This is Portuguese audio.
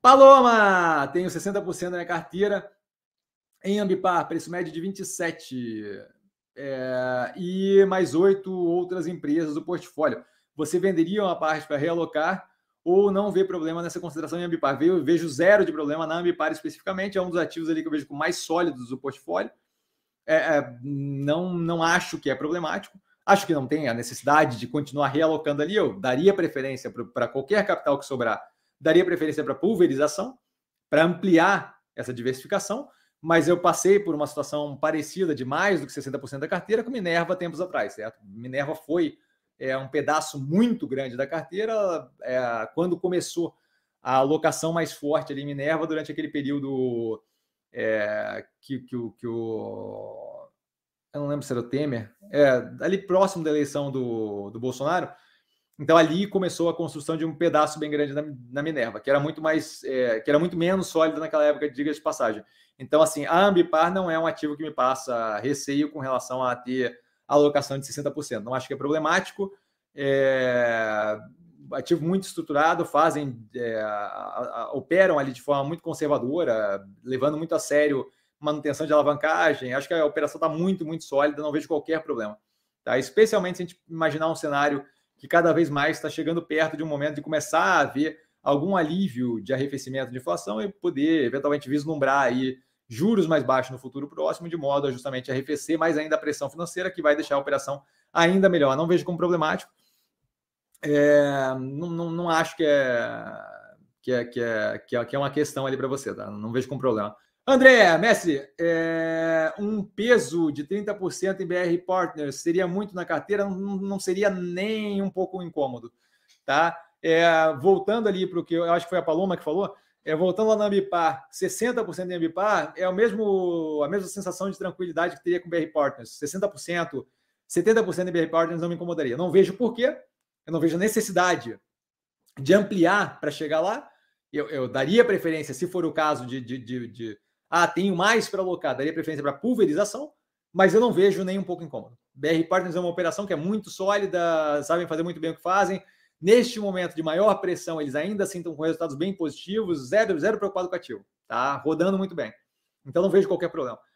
Paloma! Tenho 60% da minha carteira em Ambipar, preço médio de 27. É, e mais oito outras empresas do portfólio. Você venderia uma parte para realocar ou não vê problema nessa consideração em Ambipar? Eu vejo zero de problema na Ambipar especificamente, é um dos ativos ali que eu vejo com mais sólidos do portfólio. É, é, não, não acho que é problemático. Acho que não tem a necessidade de continuar realocando ali. Eu daria preferência para qualquer capital que sobrar, daria preferência para pulverização, para ampliar essa diversificação. Mas eu passei por uma situação parecida de mais do que 60% da carteira com Minerva tempos atrás, certo? Minerva foi é, um pedaço muito grande da carteira é, quando começou a alocação mais forte ali em Minerva durante aquele período é, que, que, que, o. Eu não lembro se era o Temer, é, ali próximo da eleição do, do Bolsonaro. Então ali começou a construção de um pedaço bem grande na, na Minerva, que era muito mais, é, que era muito menos sólida naquela época, diga de passagem. Então, assim, a Ambipar não é um ativo que me passa receio com relação a ter alocação de 60%. Não acho que é problemático. É, ativo muito estruturado, fazem, é, operam ali de forma muito conservadora, levando muito a sério manutenção de alavancagem. Acho que a operação está muito, muito sólida, não vejo qualquer problema. Tá? Especialmente se a gente imaginar um cenário que cada vez mais está chegando perto de um momento de começar a haver algum alívio de arrefecimento de inflação e poder eventualmente vislumbrar aí juros mais baixos no futuro próximo, de modo a justamente arrefecer mais ainda a pressão financeira, que vai deixar a operação ainda melhor. Não vejo como problemático. É, não, não, não, acho que é, que é, que é, que é, é uma questão ali para você, tá? Não vejo como problema. André, Messi, é, um peso de 30% em BR Partners seria muito na carteira? Não, não seria nem um pouco incômodo, tá? É, voltando ali para o que eu acho que foi a Paloma que falou, é, voltando lá na Ambipar, 60% em Ambipar é o mesmo, a mesma sensação de tranquilidade que teria com BR Partners. 60%, 70% em BR Partners não me incomodaria. Não vejo por quê, eu não vejo necessidade de ampliar para chegar lá. Eu, eu, daria preferência, se for o caso de, de, de, de ah, tenho mais para alocar, daria preferência para pulverização, mas eu não vejo nem um pouco incômodo. BR Partners é uma operação que é muito sólida, sabem fazer muito bem o que fazem, Neste momento de maior pressão, eles ainda assim estão com resultados bem positivos, zero, zero preocupado com ativo, tá? Rodando muito bem. Então não vejo qualquer problema.